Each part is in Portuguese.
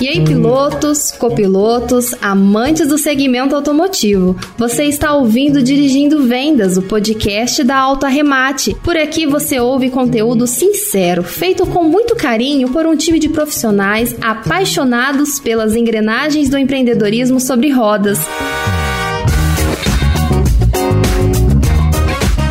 E aí, pilotos, copilotos, amantes do segmento automotivo, você está ouvindo Dirigindo Vendas, o podcast da Alto Arremate. Por aqui você ouve conteúdo sincero, feito com muito carinho por um time de profissionais apaixonados pelas engrenagens do empreendedorismo sobre rodas.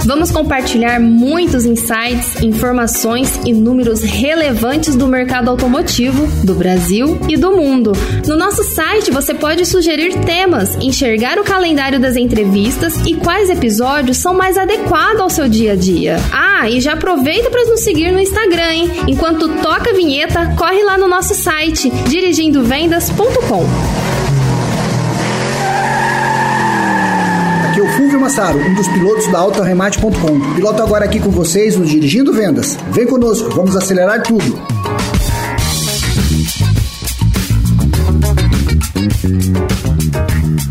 Vamos compartilhar muitos insights, informações e números relevantes do mercado automotivo do Brasil e do mundo. No nosso site você pode sugerir temas, enxergar o calendário das entrevistas e quais episódios são mais adequados ao seu dia a dia. Ah, e já aproveita para nos seguir no Instagram, hein? Enquanto toca a vinheta, corre lá no nosso site dirigindovendas.com. Aqui o Fulvio Massaro, um dos pilotos da AutoRemate.com. Piloto agora aqui com vocês no Dirigindo Vendas. Vem conosco, vamos acelerar tudo.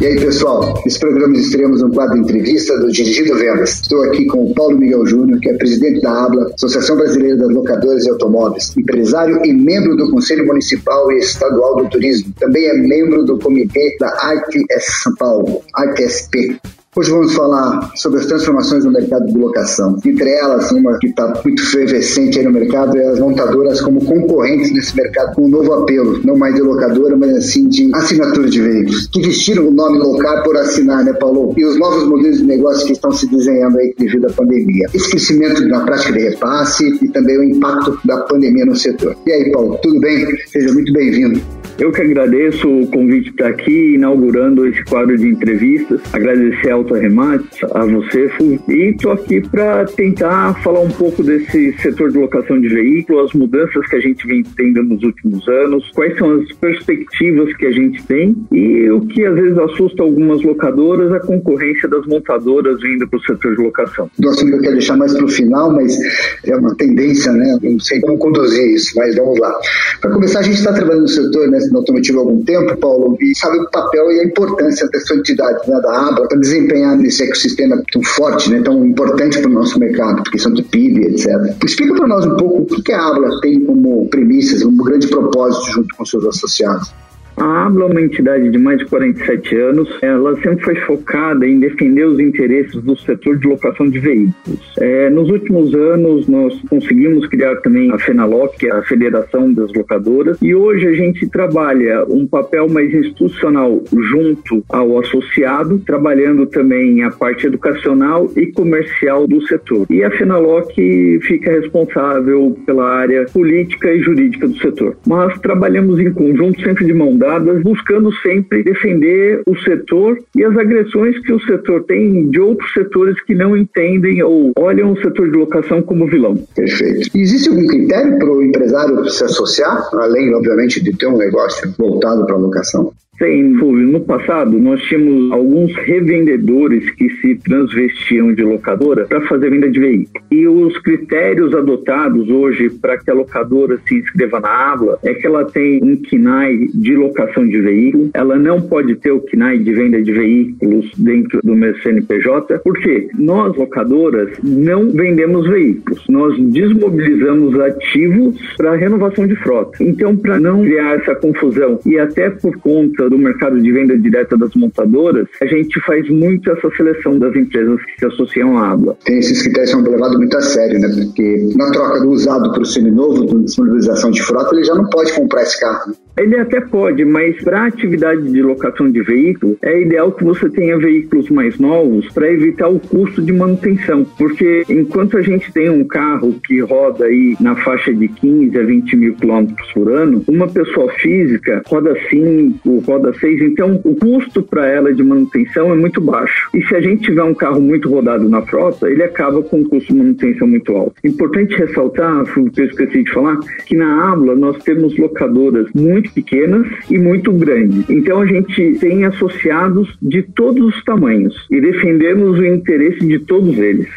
E aí, pessoal, esse programa estreamos um quadro de entrevista do Dirigindo Vendas. Estou aqui com o Paulo Miguel Júnior, que é presidente da ABLA, Associação Brasileira das Locadoras e Automóveis, empresário e membro do Conselho Municipal e Estadual do Turismo. Também é membro do comitê da ArtS São Paulo, ArtSP. Hoje vamos falar sobre as transformações no mercado de locação. Entre elas, uma que está muito efervescente aí no mercado é as montadoras como concorrentes nesse mercado, com um novo apelo, não mais de locadora, mas assim de assinatura de veículos, que vestiram o nome local por assinar, né, Paulo? E os novos modelos de negócio que estão se desenhando aí devido à pandemia. Esse crescimento na prática de repasse e também o impacto da pandemia no setor. E aí, Paulo, tudo bem? Seja muito bem-vindo. Eu que agradeço o convite para aqui, inaugurando esse quadro de entrevistas. Agradecer ao Remate, a você. E estou aqui para tentar falar um pouco desse setor de locação de veículos, as mudanças que a gente vem tendo nos últimos anos, quais são as perspectivas que a gente tem e o que às vezes assusta algumas locadoras, a concorrência das montadoras vindo para o setor de locação. Do assunto eu quero deixar mais para o final, mas é uma tendência, né? Não sei como conduzir isso, mas vamos lá. Para começar, a gente está trabalhando no setor, né? no automotivo há algum tempo, Paulo, e sabe o papel e a importância dessa entidade né, da ABA para desempenhar nesse ecossistema tão forte, né, tão importante para o nosso mercado, porque são de PIB, etc. Explica para nós um pouco o que a ABA tem como premissas, um grande propósito junto com seus associados. A ABLA é uma entidade de mais de 47 anos. Ela sempre foi focada em defender os interesses do setor de locação de veículos. É, nos últimos anos, nós conseguimos criar também a FENALOC, que é a Federação das Locadoras, e hoje a gente trabalha um papel mais institucional junto ao associado, trabalhando também a parte educacional e comercial do setor. E a FENALOC fica responsável pela área política e jurídica do setor. Mas trabalhamos em conjunto, sempre de mão dada buscando sempre defender o setor e as agressões que o setor tem de outros setores que não entendem ou olham o setor de locação como vilão. Perfeito. Existe algum critério para o empresário se associar, além, obviamente, de ter um negócio voltado para a locação? Sim, Fulvio. No passado, nós tínhamos alguns revendedores que se transvestiam de locadora para fazer venda de veículo. E os critérios adotados hoje para que a locadora se inscreva na ABLA é que ela tem um KINAI de locação de veículo, ela não pode ter o KINAI de venda de veículos dentro do meu CNPJ, porque nós, locadoras, não vendemos veículos, nós desmobilizamos ativos para renovação de frota. Então, para não criar essa confusão e até por conta do mercado de venda direta das montadoras, a gente faz muito essa seleção das empresas que se associam à ABLA. Tem esses critérios são levados muito a sério, né? Porque na troca do usado para o seminovo, de disponibilização de frota, ele já não pode comprar esse carro. Ele até pode, mas para a atividade de locação de veículo, é ideal que você tenha veículos mais novos para evitar o custo de manutenção. Porque enquanto a gente tem um carro que roda aí na faixa de 15 a 20 mil quilômetros por ano, uma pessoa física roda 5, roda 6, então o custo para ela de manutenção é muito baixo. E se a gente tiver um carro muito rodado na frota, ele acaba com um custo de manutenção muito alto. Importante ressaltar, que eu esqueci de falar, que na ABLA nós temos locadoras muito pequenas e muito grandes. Então a gente tem associados de todos os tamanhos e defendemos o interesse de todos eles.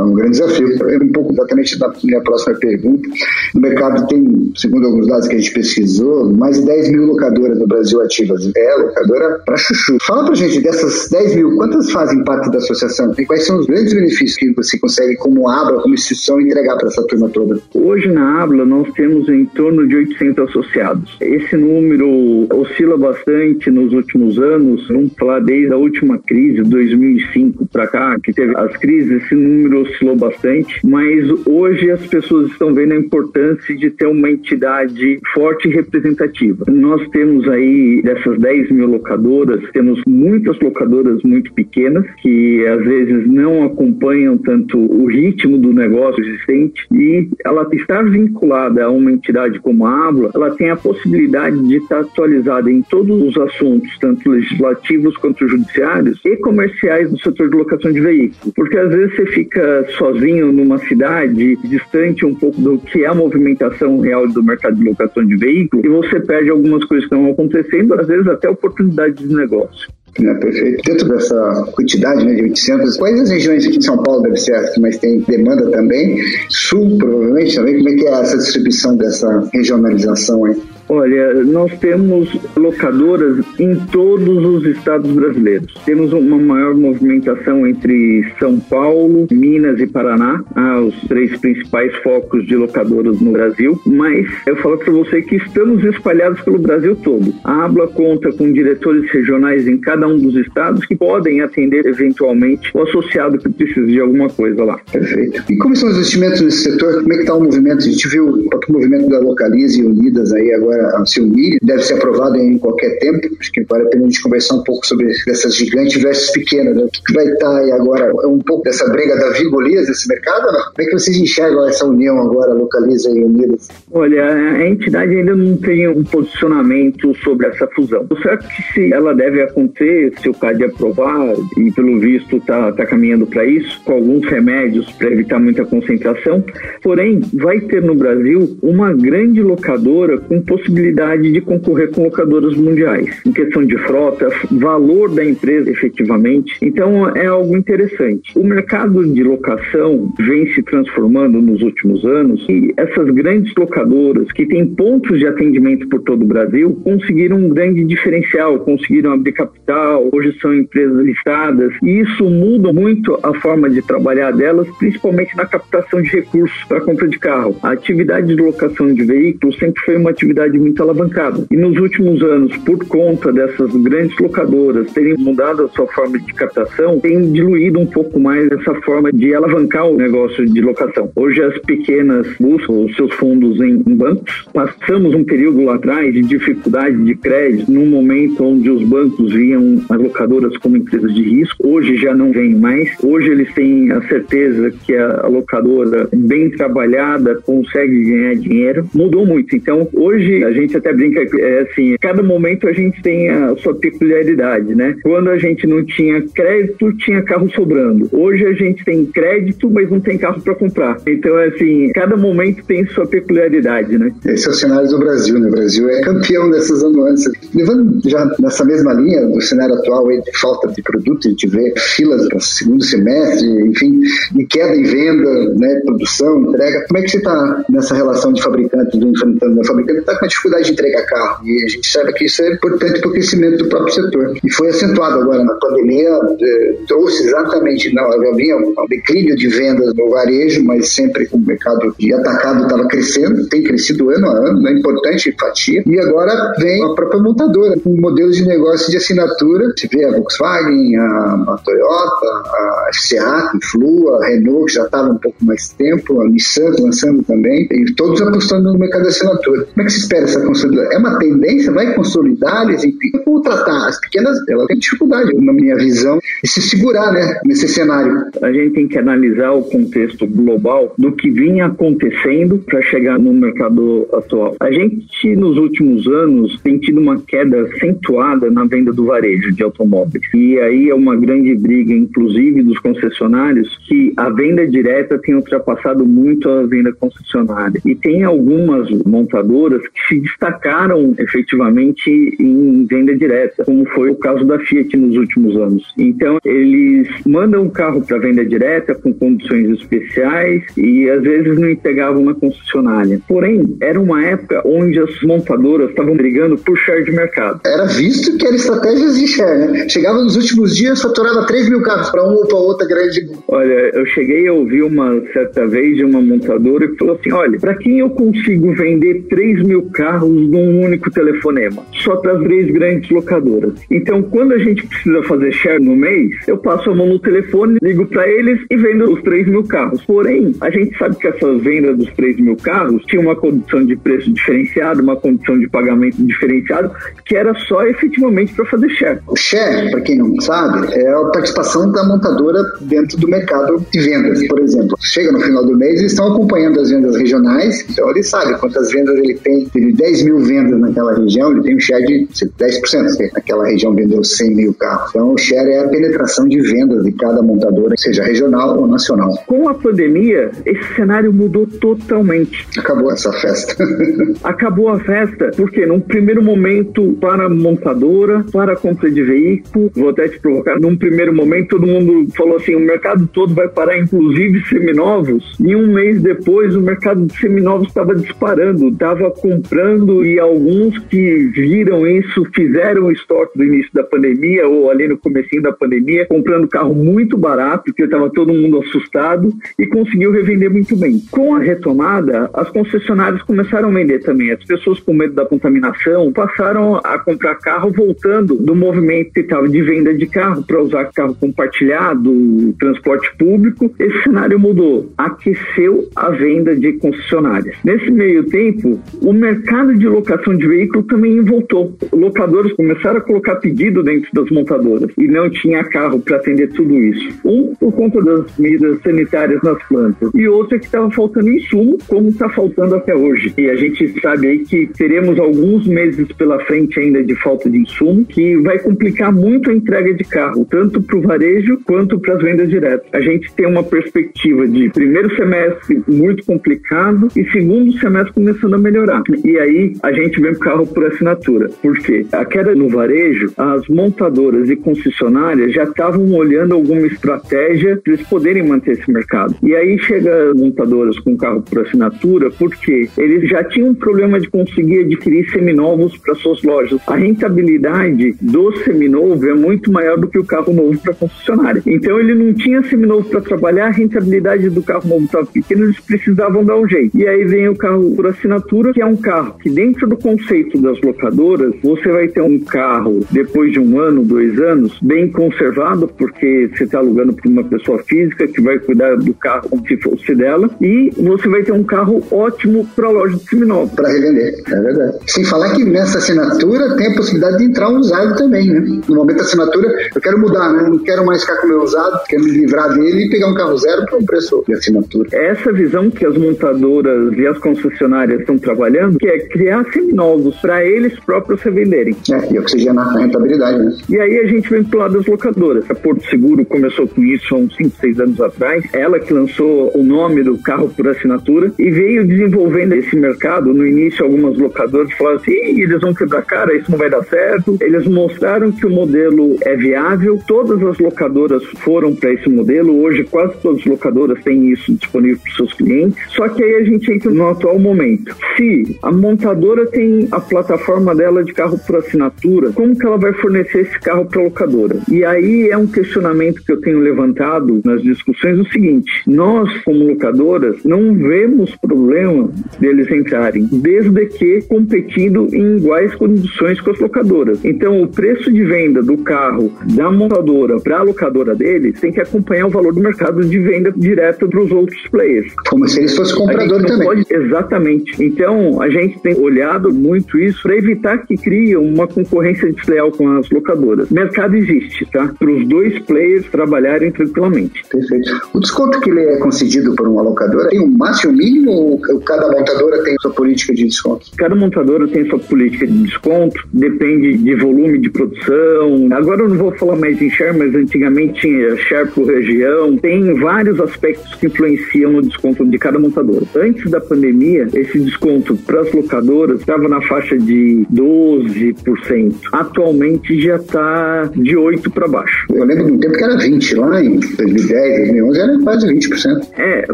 É um grande desafio. Um pouco exatamente da minha próxima pergunta. No mercado tem, segundo alguns dados que a gente pesquisou, mais de 10 mil locadoras no Brasil ativas. É locadora para chuchu. Fala pra gente, dessas 10 mil, quantas fazem parte da associação? E quais são os grandes benefícios que você consegue, como ABLA, como instituição, entregar para essa turma toda? Hoje na ABLA nós temos em torno de 800 associados. Esse número oscila bastante nos últimos anos. Vamos falar desde a última crise, 2005 para cá, que teve as crises, esse número oscilou bastante. Mas hoje as pessoas estão vendo a importância de ter uma entidade forte e representativa. Nós temos aí, dessas 10 mil locadoras, temos muitas locadoras muito pequenas que às vezes não acompanham tanto o ritmo do negócio existente e ela está vinculada a uma entidade como a ABLA, ela tem a possibilidade de estar atualizada em todos os assuntos, tanto legislativos quanto judiciários e comerciais do setor de locação de veículos. Porque às vezes você fica sozinho numa cidade, distante um pouco do que é a movimentação real do mercado de locação de veículos, e você perde algumas coisas que estão acontecendo, às vezes até oportunidades de negócio. É, perfeito. Dentro dessa quantidade né, de 800, quais as regiões aqui de São Paulo deve ser as que mais tem demanda também? Sul, provavelmente, também. Como é que é essa distribuição dessa regionalização aí? Olha, nós temos locadoras em todos os estados brasileiros. Temos uma maior movimentação entre São Paulo, Minas e Paraná, ah, os três principais focos de locadoras no Brasil. Mas eu falo para você que estamos espalhados pelo Brasil todo. A ABLA conta com diretores regionais em cada um dos estados que podem atender eventualmente o associado que precisa de alguma coisa lá. Perfeito. E como são os investimentos nesse setor? Como é que está o movimento? A gente viu o movimento da Localize e Unidas aí agora agora se unir, deve ser aprovado em qualquer tempo. Acho que vale a pena a gente conversar um pouco sobre essas gigantes versus pequenas. Né? O que vai estar aí agora? É um pouco dessa briga da Vigolias desse mercado? Não? Como é que vocês enxergam essa união agora, Localiza e Unidas? Olha, a entidade ainda não tem um posicionamento sobre essa fusão. O certo é que se ela deve acontecer, se o CAD aprovar, e pelo visto está tá caminhando para isso, com alguns remédios para evitar muita concentração, porém, vai ter no Brasil uma grande locadora com possibilidade possibilidade de concorrer com locadoras mundiais, em questão de frota, valor da empresa efetivamente. Então é algo interessante. O mercado de locação vem se transformando nos últimos anos e essas grandes locadoras que têm pontos de atendimento por todo o Brasil conseguiram um grande diferencial, conseguiram abrir capital, hoje são empresas listadas e isso muda muito a forma de trabalhar delas, principalmente na captação de recursos para compra de carro. A atividade de locação de veículos sempre foi uma atividade muito alavancada. E nos últimos anos, por conta dessas grandes locadoras terem mudado a sua forma de captação, tem diluído um pouco mais essa forma de alavancar o negócio de locação. Hoje as pequenas buscam os seus fundos em, em bancos. Passamos um período lá atrás de dificuldade de crédito, num momento onde os bancos viam as locadoras como empresas de risco. Hoje já não vem mais. Hoje eles têm a certeza que a locadora bem trabalhada consegue ganhar dinheiro. Mudou muito. Então, hoje a gente até brinca é assim, cada momento a gente tem a sua peculiaridade, né? Quando a gente não tinha crédito, tinha carro sobrando. Hoje a gente tem crédito, mas não tem carro para comprar. Então, é assim, cada momento tem sua peculiaridade, né? Esse é o cenário do Brasil, né? O Brasil é campeão dessas anuâncias. Levando já nessa mesma linha do cenário atual de falta de produto, a gente vê filas para segundo semestre, enfim, de queda em venda, né? Produção, entrega. Como é que você está nessa relação de fabricante, do enfrentando? O fabricante está com dificuldade de entregar carro. E a gente sabe que isso é importante para o crescimento do próprio setor. E foi acentuado agora na pandemia, eh, trouxe exatamente, não, havia um declínio de vendas no varejo, mas sempre o mercado de atacado estava crescendo, tem crescido ano a ano, é importante fatia. E agora vem a própria montadora, com modelos de negócio de assinatura. Você vê a Volkswagen, a, a Toyota, a FCA, a Flu, a Renault, que já estava um pouco mais tempo, a Nissan lançando também, e todos apostando no mercado de assinatura. Como é que se espera essa consolidação? É uma tendência? Vai consolidar? Eles como tratar? As pequenas, ela tem dificuldade, na minha visão, de se segurar né, nesse cenário. A gente tem que analisar o contexto global do que vinha acontecendo para chegar no mercado atual. A gente, nos últimos anos, tem tido uma queda acentuada na venda do varejo de automóveis. E aí é uma grande briga, inclusive, dos concessionários, que a venda direta tem ultrapassado muito a venda concessionária. E tem algumas montadoras que se destacaram efetivamente em venda direta, como foi o caso da Fiat nos últimos anos. Então, eles mandam o carro para venda direta com condições especiais e às vezes não entregavam na concessionária. Porém, era uma época onde as montadoras estavam brigando por share de mercado. Era visto que era estratégias de share, né? Chegava nos últimos dias, faturava 3 mil carros para uma ou para outra grande. Olha, eu cheguei a ouvir uma certa vez de uma montadora que falou assim: olha, para quem eu consigo vender 3 mil carros num único telefonema? Só para as três grandes locadoras. Então, quando a gente precisa fazer share no mês, eu passo a mão no telefone, ligo para eles e vendo os 3 mil carros. Porém, a gente sabe que essa venda dos 3 mil carros tinha uma condição de preço diferenciado, uma condição de pagamento diferenciado, que era só efetivamente para fazer share. O share, para quem não sabe, é a participação da montadora dentro do mercado de vendas. Por exemplo, chega no final do mês e estão acompanhando as vendas regionais, então ele sabe quantas vendas ele tem. Teve 10 mil vendas naquela região, ele tem um share de 10%. Naquela região vendeu 100 mil carros. Então, o share é a penetração de vendas de cada montadora, seja regional ou nacional. Com a pandemia, esse cenário mudou totalmente. Acabou essa festa. Acabou a festa porque, num primeiro momento, para a montadora, para a compra de veículo, vou até te provocar, num primeiro momento todo mundo falou assim, o mercado todo vai parar, inclusive seminovos, e um mês depois o mercado de seminovos estava disparando, estava comprando e alguns que viram isso fizeram o estoque do início da pandemia ou ali no comecinho da pandemia, comprando carro muito barato, porque estava todo mundo assustado e conseguiu revender muito bem. Com a retomada, as concessionárias começaram a vender também. As pessoas com medo da contaminação passaram a comprar carro voltando do movimento que estava de venda de carro para usar carro compartilhado, transporte público. Esse cenário mudou, aqueceu a venda de concessionárias. Nesse meio tempo, o mercado de locação de veículo também voltou. Locadores começaram a colocar pedido dentro das montadoras e não tinha carro para atender tudo isso. Um, por conta das medidas sanitárias nas plantas, e outro é que estava faltando insumo, como está faltando até hoje. E a gente sabe aí que teremos alguns meses pela frente ainda de falta de insumo, que vai complicar muito a entrega de carro, tanto para o varejo quanto para as vendas diretas. A gente tem uma perspectiva de primeiro semestre muito complicado e segundo semestre começando a melhorar. E aí a gente vem o carro por assinatura. Por quê? A queda no varejo, as montadoras e concessionárias já estavam olhando alguma estratégia para eles poderem manter esse mercado. E aí chega montadoras com carro por assinatura, porque eles já tinham um problema de conseguir adquirir seminovos para suas lojas. A rentabilidade do seminovo é muito maior do que o carro novo para concessionária. Então ele não tinha seminovo para trabalhar, a rentabilidade do carro novo estava pequena, eles precisavam dar um jeito. E aí vem o carro por assinatura, que é um carro que dentro do conceito das locadoras, você vai ter um carro depois de um ano, dois anos, bem conservado, porque você está alugando para uma pessoa física que vai cuidar do carro como se fosse dela, e você vai ter um carro ótimo para a loja de seminovo. Para revender, é verdade. Sem falar que nessa assinatura tem a possibilidade de entrar um usado também, né? No momento da assinatura, eu quero mudar, né? Não quero mais ficar com o meu usado, quero me livrar dele e pegar um carro zero para um preço de assinatura. Essa visão que as montadoras e as concessionárias estão trabalhando, que é criar seminovos para eles próprios revenderem. É, e oxigenar a rentabilidade, né? E aí a gente vem pro lado das locadoras. A Porto Seguro começou com isso há uns 5, 6 anos atrás. Ela que lançou o nome do carro por assinatura e veio desenvolvendo esse mercado. No início, algumas locadoras falaram assim: eles vão quebrar cara, isso não vai dar certo. Eles mostraram que o modelo é viável. Todas as locadoras foram para esse modelo. Hoje, quase todas as locadoras têm isso disponível para seus clientes. Só que aí a gente entra no atual momento. Se a montadora tem a plataforma dela de carro por assinatura, como que ela vai fornecer esse carro para a locadora? E aí é um questionamento que eu tenho levantado nas discussões o seguinte: nós, como locadoras, não vemos problema deles entrarem, desde que competindo em iguais condições com as locadoras. Então, o preço de venda do carro da montadora para a locadora deles tem que acompanhar o valor do mercado de venda direto para os outros players. Como se eles fossem comprador também. Pode, exatamente. Então, a gente tem olhado muito isso para evitar que crie uma concorrência desleal com as locadoras. Mercado existe, tá? Para os dois players trabalharem tranquilamente. Perfeito. O desconto que ele é concedido por uma locadora tem um máximo mínimo ou cada montadora tem sua política de desconto? Cada montadora tem sua política de desconto, depende de volume de produção. Agora eu não vou falar mais em share, mas antigamente tinha share por região. Tem vários aspectos que influenciam no desconto de cada montadora. Antes da pandemia, esse desconto desconto para as locadoras estava na faixa de 12%. Atualmente já está de 8% para baixo. Eu lembro de um tempo que era 20%, lá em 2010, 2011 era quase 20%. É,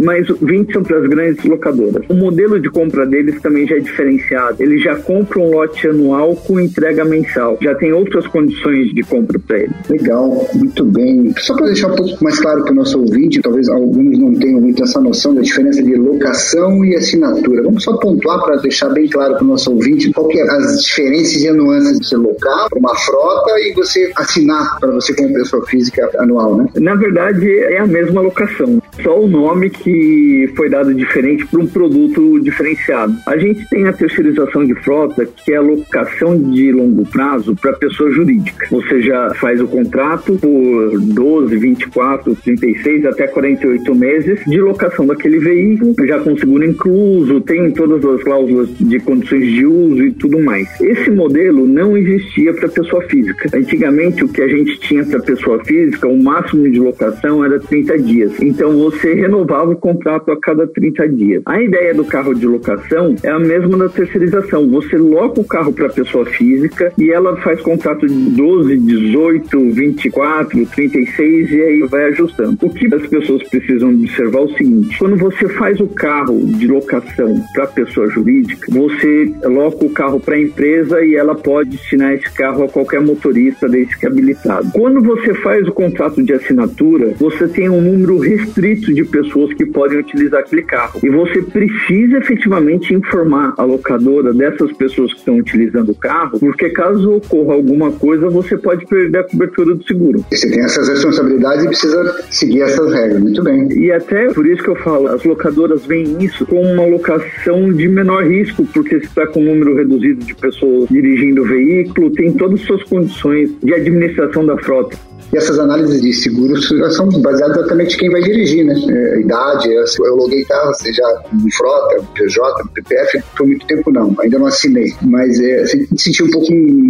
mas 20% são para as grandes locadoras. O modelo de compra deles também já é diferenciado. Eles já compram um lote anual com entrega mensal. Já tem outras condições de compra para eles. Legal, muito bem. Só para deixar um pouco mais claro para o nosso ouvinte, talvez alguns não tenham muito essa noção da diferença de locação e assinatura. Vamos só pontuar para deixar bem claro para o nosso ouvinte qual que é as diferenças e nuances de você locar uma frota e você assinar para você como pessoa física anual, né? Na verdade, é a mesma locação. Só o nome que foi dado diferente para um produto diferenciado. A gente tem a terceirização de frota, que é a locação de longo prazo para pessoa jurídica. Você já faz o contrato por 12, 24, 36 até 48 meses de locação daquele veículo, já com seguro incluso, tem todas as cláusulas de condições de uso e tudo mais. Esse modelo não existia para pessoa física. Antigamente, o que a gente tinha para pessoa física, o máximo de locação era 30 dias. Então, você renovava o contrato a cada 30 dias. A ideia do carro de locação é a mesma da terceirização. Você loca o carro para pessoa física e ela faz contrato de 12, 18, 24, 36 e aí vai ajustando. O que as pessoas precisam observar é o seguinte: quando você faz o carro de locação para pessoa jurídica, você loca o carro para a empresa e ela pode destinar esse carro a qualquer motorista desde que habilitado. Quando você faz o contrato de assinatura, você tem um número restrito de pessoas que podem utilizar aquele carro e você precisa efetivamente informar a locadora dessas pessoas que estão utilizando o carro, porque caso ocorra alguma coisa, você pode perder a cobertura do seguro. Você tem essas responsabilidades e precisa seguir essas regras. Muito bem. E até por isso que eu falo, as locadoras veem isso como uma locação de menor risco, porque se está com um número reduzido de pessoas dirigindo o veículo, tem todas as suas condições de administração da frota. E essas análises de seguros são baseadas exatamente em quem vai dirigir, né? É, idade, eu loguei carro, seja em frota, PJ, PPF, por muito tempo não, ainda não assinei. Mas é, você sentiu um pouco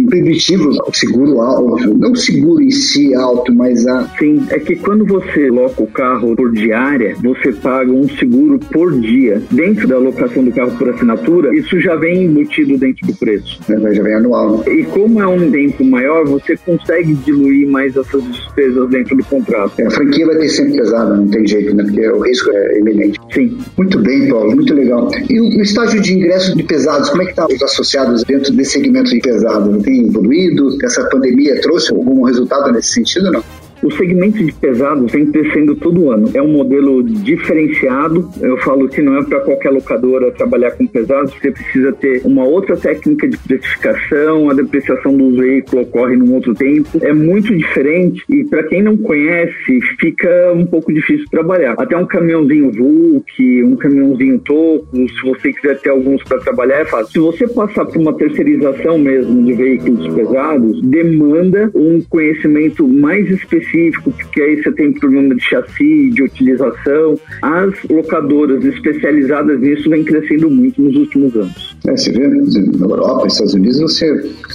proibitivo o seguro alto, não o seguro em si alto, mas a... Sim, é que quando você loca o carro por diária, você paga um seguro por dia. Dentro da locação do carro por assinatura, isso já vem embutido dentro do preço. É, já vem anual. Né? E como é um tempo maior, você consegue diluir mais essas despesas dentro do contrato. É, a franquia vai ter sempre pesada, não tem jeito, né? Porque o risco é iminente. Sim. Muito bem, Paulo, muito legal. E o, o estágio de ingresso de pesados, como é que está os associados dentro desse segmento de pesado? Tem evoluído? Essa pandemia trouxe algum resultado nesse sentido, não? O segmento de pesados vem crescendo todo ano. É um modelo diferenciado. Eu falo que não é para qualquer locadora trabalhar com pesados. Você precisa ter uma outra técnica de precificação. A depreciação do veículo ocorre num outro tempo. É muito diferente e para quem não conhece, fica um pouco difícil trabalhar. Até um caminhãozinho Vulk, um caminhãozinho Toco, se você quiser ter alguns para trabalhar, é fácil. Se você passar por uma terceirização mesmo de veículos pesados, demanda um conhecimento mais específico específico, porque aí você tem problema de chassi, de utilização. As locadoras especializadas nisso vêm crescendo muito nos últimos anos. É, você vê na Europa, nos Estados Unidos, você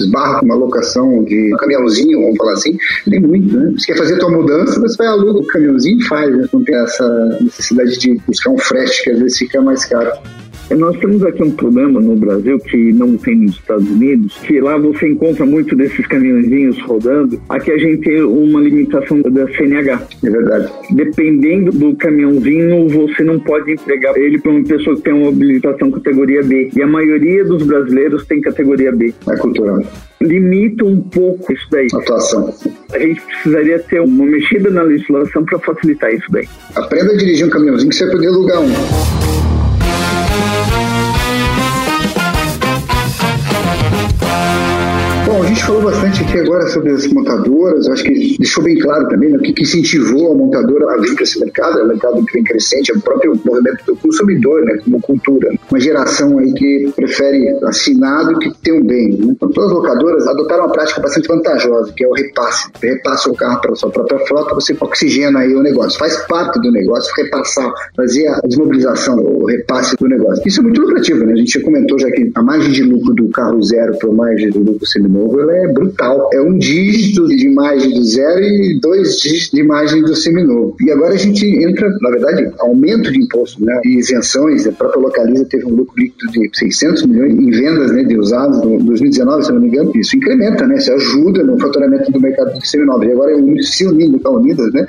esbarra com uma locação de caminhãozinho, vamos falar assim, tem muito, né? Você quer fazer a tua mudança, você vai aluga o caminhãozinho e faz, né? Não tem essa necessidade de buscar um frete que às vezes fica mais caro. Nós temos aqui um problema no Brasil que não tem nos Estados Unidos, que lá você encontra muito desses caminhõezinhos rodando. Aqui a gente tem uma limitação da CNH. É verdade. Dependendo do caminhãozinho, você não pode entregar ele para uma pessoa que tem uma habilitação categoria B. E a maioria dos brasileiros tem categoria B. É cultural limita um pouco isso daí. Atuação. A gente precisaria ter uma mexida na legislação para facilitar isso daí. Aprenda a dirigir um caminhãozinho que você vai poder alugar um. Bom, a bastante aqui agora sobre as montadoras, acho que deixou bem claro também né, o que, incentivou a montadora a vir para esse mercado, é um mercado que vem crescente, é o próprio movimento do consumidor, né, como cultura. Uma geração aí que prefere assinado que ter um bem. Né? Então, todas as locadoras adotaram uma prática bastante vantajosa, que é o repasse. Repassa o carro para a sua própria frota, você oxigena aí o negócio. Faz parte do negócio repassar, fazer a desmobilização, o repasse do negócio. Isso é muito lucrativo, né? A gente já comentou já que a margem de lucro do carro zero para a margem de lucro seminovo novo, ela é brutal. É um dígito de imagem do zero e dois dígitos de imagem do seminovo. E agora a gente entra, na verdade, aumento de imposto, né? E isenções. A própria Localiza teve um lucro líquido de 600 milhões em vendas né, de usados no 2019, se não me engano. Isso incrementa, né? Isso ajuda no faturamento do mercado de seminovos. E agora se unindo com a Unidas, né?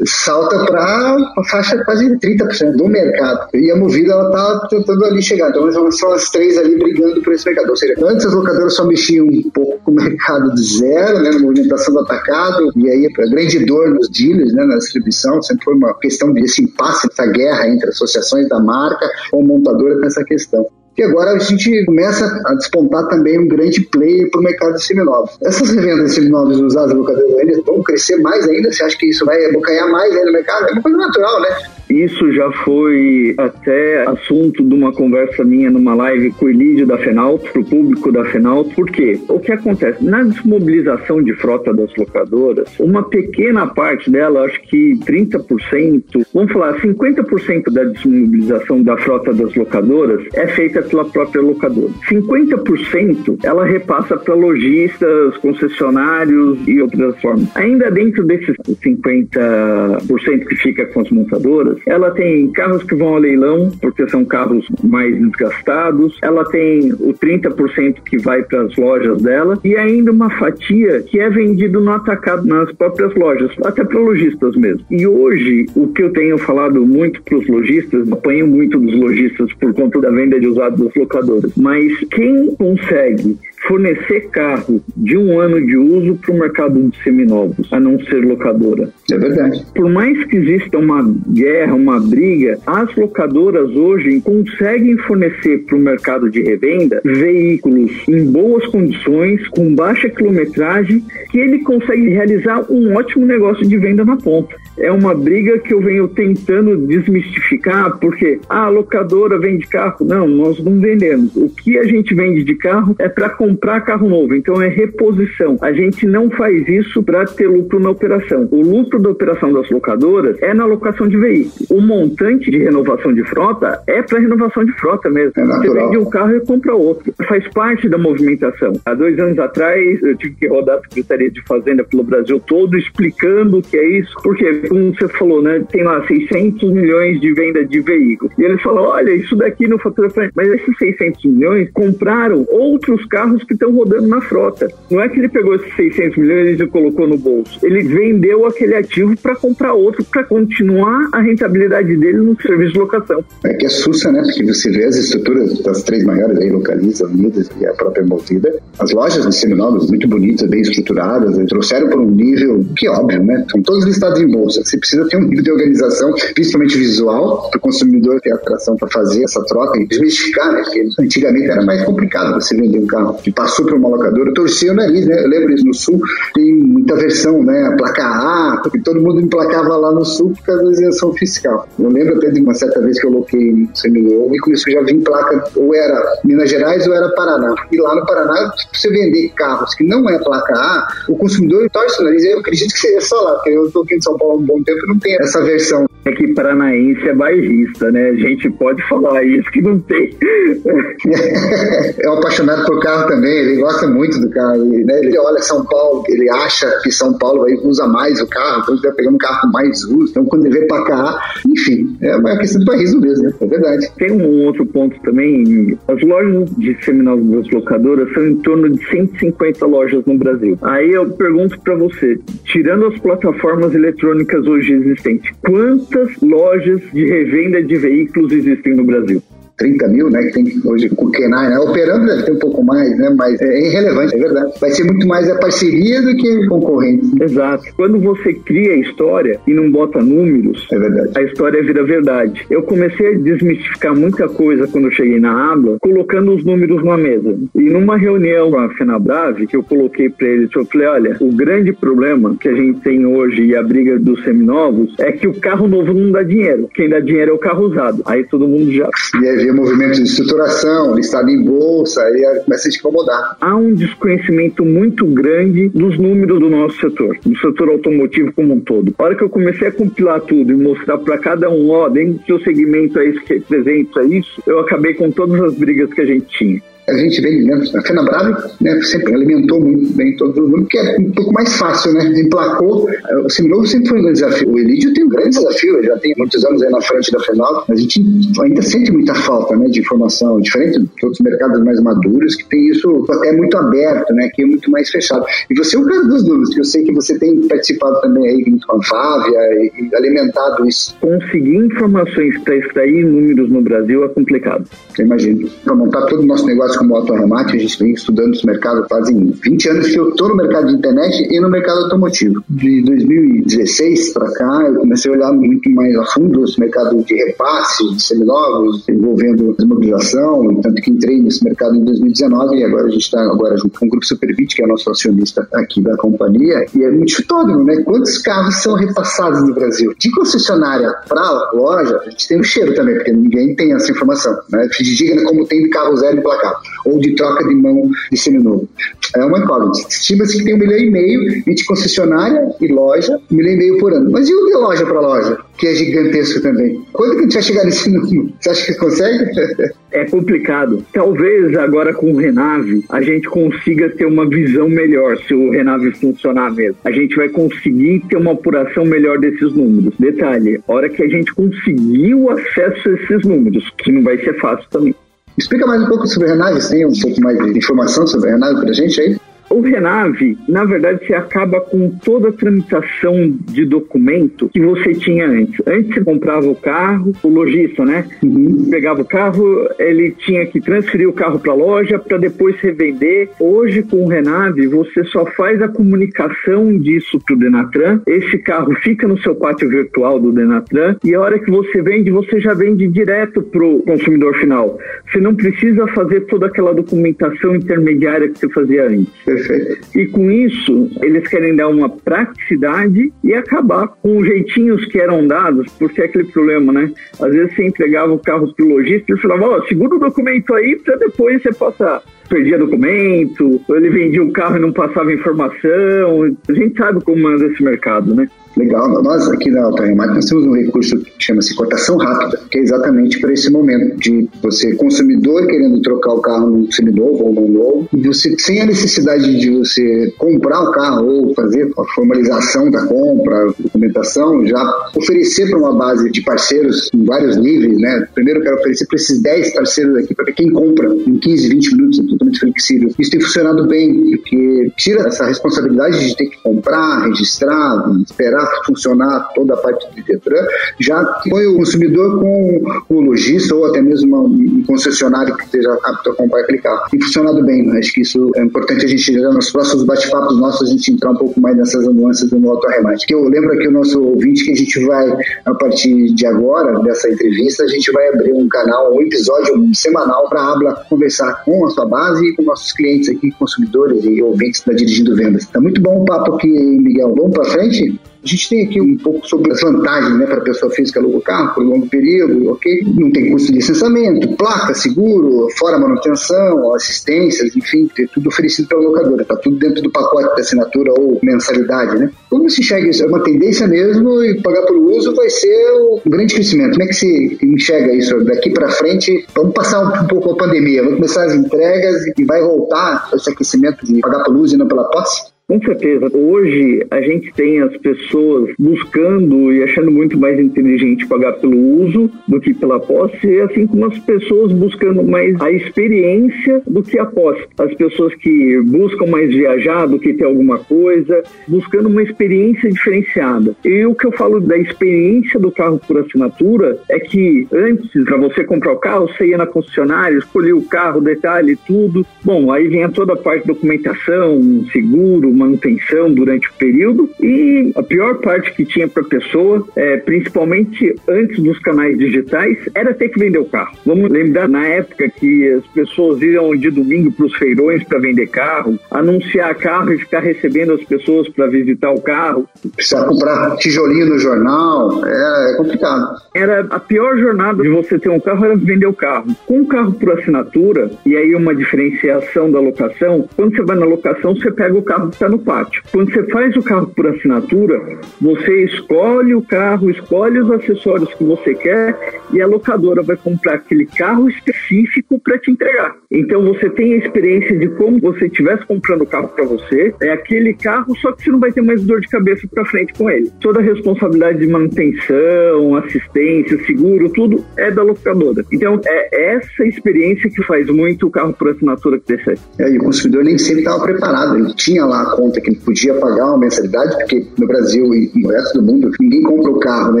Salta para uma faixa quase de 30% do mercado. E a Movida, ela tá tentando ali chegar. Então, são as três ali brigando por esse mercado. Ou seja, antes as locadoras só mexiam um pouco com o mercado de zero, né? Na movimentação do atacado. E aí, a grande dor nos dealers, né? Na distribuição, sempre foi uma questão desse impasse, essa guerra entre associações da marca ou montadora nessa questão. E agora a gente começa a despontar também um grande player para o mercado de seminovos. Essas revendas de seminovos usadas no locadores vão crescer mais ainda? Você acha que isso vai abocanhar mais aí no mercado? É uma coisa natural, né? Isso já foi até assunto de uma conversa minha numa live com o Elídio da Fenalto, para o público da Fenalto. Por quê? O que acontece? Na desmobilização de frota das locadoras, uma pequena parte dela, acho que 30%, vamos falar, 50% da desmobilização da frota das locadoras é feita pela própria locadora. 50% ela repassa para lojistas, concessionários e outras formas. Ainda dentro desses 50% que fica com as montadoras, ela tem carros que vão ao leilão, porque são carros mais desgastados. Ela tem o 30% que vai para as lojas dela e ainda uma fatia que é vendido no atacado nas próprias lojas, até para lojistas mesmo. E hoje, o que eu tenho falado muito para os lojistas, apanho muito dos lojistas por conta da venda de usados das locadoras, mas quem consegue fornecer carro de um ano de uso para o mercado de seminovos, a não ser locadora. É verdade. Por mais que exista uma guerra, uma briga, as locadoras hoje conseguem fornecer para o mercado de revenda veículos em boas condições, com baixa quilometragem, que ele consegue realizar um ótimo negócio de venda na ponta. É uma briga que eu venho tentando desmistificar, porque ah, a locadora vende carro. Não, nós não vendemos. O que a gente vende de carro é para comprar carro novo, então é reposição. A gente não faz isso para ter lucro na operação. O lucro da operação das locadoras é na locação de veículos. O montante de renovação de frota é para renovação de frota mesmo. É Você vende um carro e compra outro. Faz parte da movimentação. Há dois anos atrás, eu tive que rodar a Secretaria de Fazenda pelo Brasil todo explicando o que é isso, porque, como você falou, né, tem lá 600 milhões de venda de veículos. E ele falou: olha, isso daqui no fatura mas esses 600 milhões compraram outros carros que estão rodando na frota. Não é que ele pegou esses 600 milhões e colocou no bolso. Ele vendeu aquele ativo para comprar outro, para continuar a rentabilidade dele no serviço de locação. É que assusta, né? Porque você vê as estruturas das três maiores aí, Localiza, Unidas e a própria Movida. As lojas de seminovos muito bonitas, bem estruturadas, trouxeram para um nível que é óbvio, né? São todos listados em bolsa. Você precisa ter um nível de organização, principalmente visual, para o consumidor ter atração para fazer essa troca e desmistificar, né? Porque antigamente era mais complicado você vender um carro que passou por uma locadora, torcia o nariz, né? Eu lembro isso no Sul, tem muita versão, né? Placa A, porque todo mundo emplacava lá no Sul por causa da isenção fiscal. Eu lembro até de uma certa vez que eu loquei no Seminovo e com isso já vim placa, ou era Minas Gerais ou era Paraná. E lá no Paraná, se você vender carros que não é placa A, o consumidor torce o nariz. Eu acredito que seria só lá, porque eu estou aqui em São Paulo há um bom tempo e não tem essa versão. É que paranaense é bairrista, né? A gente pode falar isso que não tem. é um apaixonado por carro também, ele gosta muito do carro. Né? Ele olha São Paulo, ele acha que São Paulo vai, usa mais o carro, então ele vai pegar um carro com mais uso. Então quando ele vem para cá, enfim, é uma questão de país mesmo, né? é verdade. Tem um outro ponto também, as lojas de seminovos das locadoras são em torno de 150 lojas no Brasil. Aí eu pergunto para você, tirando as plataformas eletrônicas hoje existentes, quantas lojas de revenda de veículos existem no Brasil? 30 mil, né, que tem hoje com o Kenai, né, operando deve ter um pouco mais, né, mas é irrelevante, é verdade. Vai ser muito mais a parceria do que concorrente. Exato. Quando você cria a história e não bota números, é verdade. a história vira verdade. Eu comecei a desmistificar muita coisa quando eu cheguei na aba, colocando os números na mesa. E numa reunião com a Fenabrave, que eu coloquei para eles, eu falei, olha, o grande problema que a gente tem hoje e a briga dos seminovos é que o carro novo não dá dinheiro. Quem dá dinheiro é o carro usado. Aí todo mundo já... E aí movimentos de estruturação, listado em bolsa, aí começa a te incomodar. Há um desconhecimento muito grande dos números do nosso setor, do setor automotivo como um todo. A hora que eu comecei a compilar tudo e mostrar para cada um, ó, dentro do seu segmento é isso que representa isso, eu acabei com todas as brigas que a gente tinha. A gente vem dentro da FenaBrave, né, sempre alimentou muito bem todo mundo, que é um pouco mais fácil, né? Emplacou. O seminovo sempre foi um grande desafio. O Elídio tem um grande desafio, ele já tem muitos anos aí na frente da FENAL, mas a gente ainda sente muita falta né, de informação, diferente de outros mercados mais maduros, que tem isso até muito aberto, né? Que é muito mais fechado. E você é um cara dos números, que eu sei que você tem participado também aí com a Fávia e alimentado isso. Conseguir informações para extrair números no Brasil é complicado. Eu imagino. Para montar todo o nosso negócio como autorremate, a gente vem estudando esse mercado fazem 20 anos que eu estou no mercado de internet e no mercado automotivo. De 2016 para cá, eu comecei a olhar muito mais a fundo esse mercado de repasse, de seminovos, envolvendo desmobilização, tanto que entrei nesse mercado em 2019 e agora a gente está agora junto com o Grupo Superbit, que é nosso acionista aqui da companhia, e é muito fotógrafo, né? Quantos carros são repassados no Brasil? De concessionária para loja, a gente tem um cheiro também, porque ninguém tem essa informação, né? Digna como tem de carro zero emplacado, ou de troca de mão de seminovo. É uma incógnita. Estima-se que tem um milhão e meio entre concessionária e loja, um milhão e meio por ano. Mas e o de loja para loja? Que é gigantesco também. Quando que a gente vai chegar nesse número? Você acha que consegue? é complicado. Talvez agora com o Renave a gente consiga ter uma visão melhor se o Renave funcionar mesmo. A gente vai conseguir ter uma apuração melhor desses números. Detalhe, hora que a gente conseguir o acesso a esses números, que não vai ser fácil também. Explica mais um pouco sobre a Renave, tem um pouco mais de informação sobre Renave pra gente aí? O Renave, na verdade, você acaba com toda a tramitação de documento que você tinha antes. Antes você comprava o carro, o lojista, né? Uhum. Pegava o carro, ele tinha que transferir o carro para a loja para depois revender. Hoje, com o Renave, você só faz a comunicação disso para o Denatran. Esse carro fica no seu pátio virtual do Denatran e a hora que você vende, você já vende direto para o consumidor final. Você não precisa fazer toda aquela documentação intermediária que você fazia antes. Perfeito. E com isso, eles querem dar uma praticidade e acabar com os jeitinhos que eram dados, porque é aquele problema, né? Às vezes você entregava o carro pro lojista e ele falava, ó, oh, segura o documento aí para depois você passar perdia documento, ele vendia um carro e não passava informação. A gente sabe como anda esse mercado, né? Legal. Nós aqui na Autoremate nós temos um recurso que chama-se cotação rápida, que é exatamente para esse momento de você, consumidor, querendo trocar o carro num seminovo ou num novo, e você, sem a necessidade de você comprar o carro ou fazer a formalização da compra, documentação, já oferecer para uma base de parceiros em vários níveis, né? Primeiro eu quero oferecer para esses 10 parceiros aqui, para quem compra em 15, 20 minutos, totalmente flexível. Isso tem funcionado bem, porque tira essa responsabilidade de ter que comprar, registrar, esperar funcionar toda a parte de Detran, já põe o consumidor com o lojista ou até mesmo um concessionário que esteja apto a comprar aquele carro. Tem funcionado bem, acho que isso é importante a gente, nos próximos bate-papos nossos, a gente entrar um pouco mais nessas nuances do auto arremate. Que eu lembro aqui o nosso ouvinte que a gente vai, a partir de agora, dessa entrevista, a gente vai abrir um canal, um episódio semanal para a Abla conversar com a sua base e com nossos clientes aqui, consumidores e ouvintes da Dirigindo Vendas. Tá muito bom o papo aqui, Miguel. Vamos para frente? A gente tem aqui um pouco sobre as vantagens né, para a pessoa física alugar o carro por longo período, ok? Não tem custo de licenciamento, placa, seguro, fora manutenção, assistências, enfim, tudo oferecido pela locadora. Está tudo dentro do pacote de assinatura ou mensalidade, né? Como se enxerga isso? É uma tendência mesmo e pagar por uso vai ser um grande crescimento. Como é que se enxerga isso daqui para frente? Vamos passar um pouco a pandemia, vamos começar as entregas e vai voltar esse aquecimento de pagar por uso e não pela posse? Com certeza. Hoje a gente tem as pessoas buscando e achando muito mais inteligente pagar pelo uso do que pela posse, assim como as pessoas buscando mais a experiência do que a posse. As pessoas que buscam mais viajar do que ter alguma coisa, buscando uma experiência diferenciada. E o que eu falo da experiência do carro por assinatura é que antes, para você comprar o carro, você ia na concessionária, escolhia o carro, detalhe, tudo. Bom, aí vinha toda a parte de documentação, seguro, manutenção durante o período e a pior parte que tinha para a pessoa, é, principalmente antes dos canais digitais, era ter que vender o carro. Vamos lembrar na época que as pessoas iam de domingo para os feirões para vender carro, anunciar carro e ficar recebendo as pessoas para visitar o carro. Precisar comprar tijolinho no jornal, é, é complicado. Era a pior jornada de você ter um carro era vender o carro. Com um carro por assinatura, e aí uma diferenciação da locação, quando você vai na locação, você pega o carro que está no pátio. Quando você faz o carro por assinatura, você escolhe o carro, escolhe os acessórios que você quer e a locadora vai comprar aquele carro específico para te entregar. Então você tem a experiência de como você estivesse comprando o carro para você, é aquele carro, só que você não vai ter mais dor de cabeça para frente com ele. Toda a responsabilidade de manutenção, assistência, seguro, tudo é da locadora. Então é essa experiência que faz muito o carro por assinatura crescer. É, e o consumidor nem sempre estava preparado. Ele tinha lá conta que ele podia pagar uma mensalidade, porque no Brasil e no resto do mundo ninguém compra o carro, né?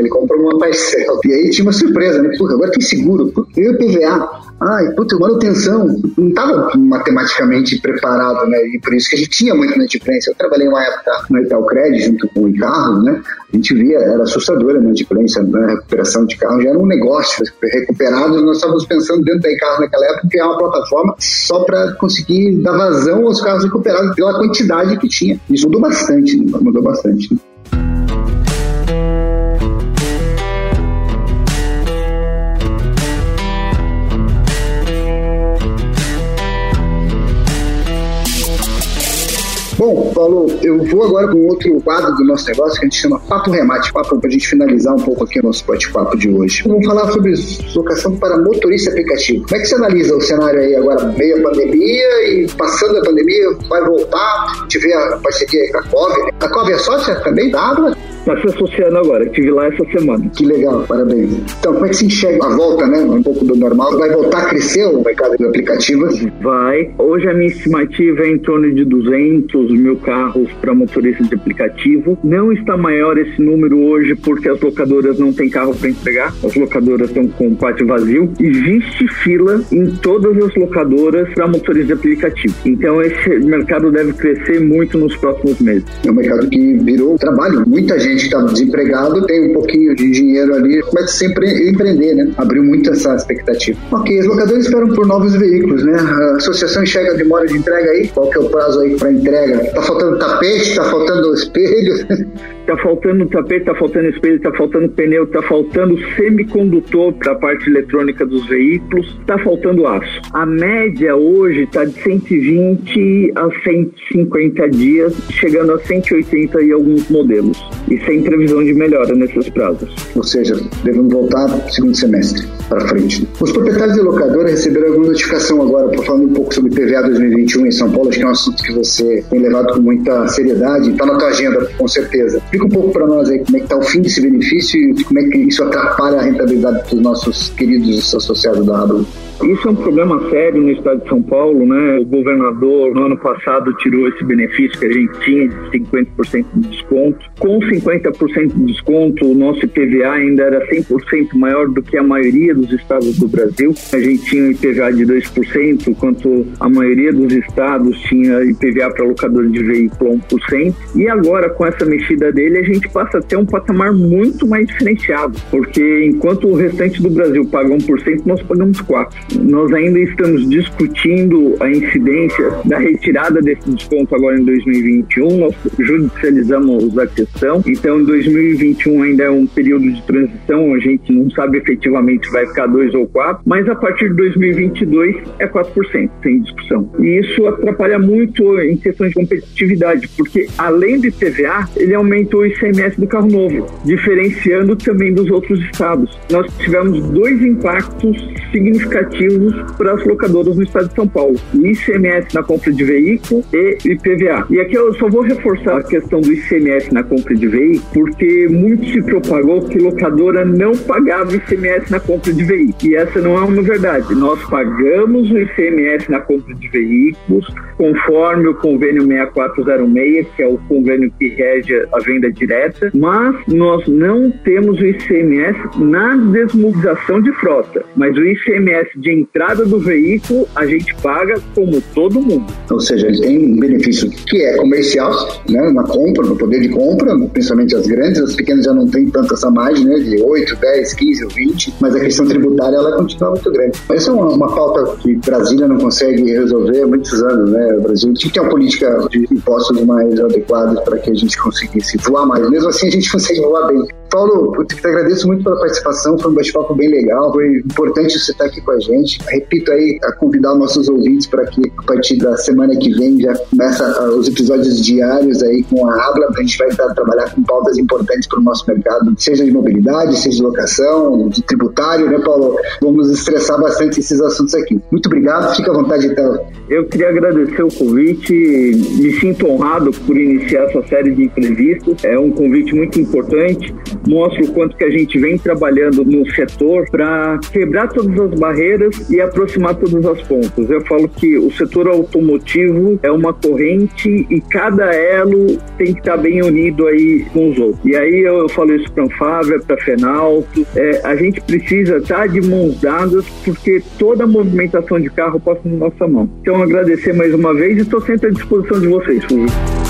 ele compra uma parcela. E aí tinha uma surpresa, né? Puta, agora tem seguro, e o PVA. Ai, puta, manutenção. Não estava matematicamente preparado, né? E por isso que a gente tinha muito inadimplência. Eu trabalhei uma época no Itaú Credit junto com o carro, né? A gente via, era assustadora né? A recuperação de carro já era um negócio. Recuperado, nós estávamos pensando dentro da carro naquela época criar uma plataforma só para conseguir dar vazão aos carros recuperados pela quantidade que tinha. Isso mudou bastante, mudou bastante. Bom, Paulo, eu vou agora com outro quadro do nosso negócio que a gente chama Papo Remate, papo para a gente finalizar um pouco aqui o nosso bate-papo de hoje. Vamos falar sobre locação para motorista aplicativo. Como é que você analisa o cenário aí agora, meio a pandemia e passando a pandemia, vai voltar? Tive a parceria com a COV. A COV é sócia também Abra? Está se associando agora, estive lá essa semana. Que legal, parabéns. Então, como é que se enxerga a volta, né? Um pouco do normal. Vai voltar a crescer o mercado de aplicativos? Vai. Hoje a minha estimativa é em torno de 200 mil carros para motoristas de aplicativo. Não está maior esse número hoje porque as locadoras não têm carro para entregar. As locadoras estão com o pátio vazio. Existe fila em todas as locadoras para motoristas de aplicativo. Então, esse mercado deve crescer muito nos próximos meses. É um mercado que virou trabalho. Muita gente gente está desempregado, tem um pouquinho de dinheiro ali, começa sempre empreender, né? Abriu muito essa expectativa. Ok, os locadores esperam por novos veículos, né? A associação enxerga a demora de entrega aí, qual que é o prazo aí para entrega? Tá faltando tapete, tá faltando espelho? tá faltando tapete, tá faltando espelho, tá faltando pneu, tá faltando semicondutor para a parte eletrônica dos veículos, tá faltando aço. A média hoje tá de 120 a 150 dias, chegando a 180 em alguns modelos. E sem previsão de melhora nesses prazos. Ou seja, devemos voltar segundo semestre para frente. Os proprietários de locadora receberam alguma notificação agora, falando um pouco sobre PVA 2021 em São Paulo, acho que é um assunto que você tem levado com muita seriedade, está na tua agenda, com certeza. Explica um pouco para nós aí como é que está o fim desse benefício e como é que isso atrapalha a rentabilidade dos nossos queridos associados da Abra. Isso é um problema sério no estado de São Paulo, né? O governador, no ano passado, tirou esse benefício que a gente tinha de 50% de desconto. Com 50% de desconto, o nosso IPVA ainda era 100% maior do que a maioria dos estados do Brasil. A gente tinha um IPVA de 2%, enquanto a maioria dos estados tinha IPVA para locador de veículo 1%. E agora, com essa mexida dele, a gente passa a ter um patamar muito mais diferenciado, porque enquanto o restante do Brasil paga 1%, nós pagamos 4%. Nós ainda estamos discutindo a incidência da retirada desse desconto agora em 2021. Nós judicializamos a questão. Então, em 2021 ainda é um período de transição. A gente não sabe efetivamente se vai ficar 2 ou 4, mas a partir de 2022 é 4%, sem discussão. E isso atrapalha muito em questões de competitividade, porque além de TVA, ele aumentou o ICMS do carro novo, diferenciando também dos outros estados. Nós tivemos dois impactos significativos para as locadoras no estado de São Paulo. O ICMS na compra de veículo e IPVA. E aqui eu só vou reforçar a questão do ICMS na compra de veículo, porque muito se propagou que locadora não pagava ICMS na compra de veículo. E essa não é uma verdade. Nós pagamos o ICMS na compra de veículos, conforme o convênio 6406, que é o convênio que rege a venda direta, mas nós não temos o ICMS na desmobilização de frota. Mas o ICMS de entrada do veículo a gente paga como todo mundo. Ou seja, ele tem um benefício que é comercial, né, na compra, no poder de compra, principalmente as grandes, as pequenas já não tem tanto essa margem, né, de 8, 10, 15 ou 20, mas a questão tributária ela continua muito grande. Essa é uma, uma pauta que Brasília não consegue resolver há muitos anos, né, o Brasil tinha que ter uma política de impostos mais adequadas para que a gente conseguisse voar mais. Mesmo assim, a gente consegue voar bem. Paulo, eu te agradeço muito pela participação, foi um bate-papo bem legal, foi importante você estar aqui com a gente. Repito aí, a convidar nossos ouvintes para que a partir da semana que vem já começa ah, os episódios diários aí com a Abla, a gente vai estar, trabalhar com pautas importantes para o nosso mercado, seja de mobilidade, seja de locação, de tributário, né, Paulo? Vamos estressar bastante esses assuntos aqui. Muito obrigado, fica à vontade então. Eu queria agradecer o convite, me sinto honrado por iniciar essa série de entrevistas. É um convite muito importante, mostra o quanto que a gente vem trabalhando no setor para quebrar todas as barreiras e aproximar todas as pontas. Eu falo que o setor automotivo é uma corrente e cada elo tem que estar bem unido aí com os outros. E aí eu falo isso para Anfávia, para a Fenalto, é, a gente precisa estar de mãos dadas porque toda a movimentação de carro passa na nossa mão. Então agradecer mais uma vez e estou sempre à disposição de vocês, Fulvio.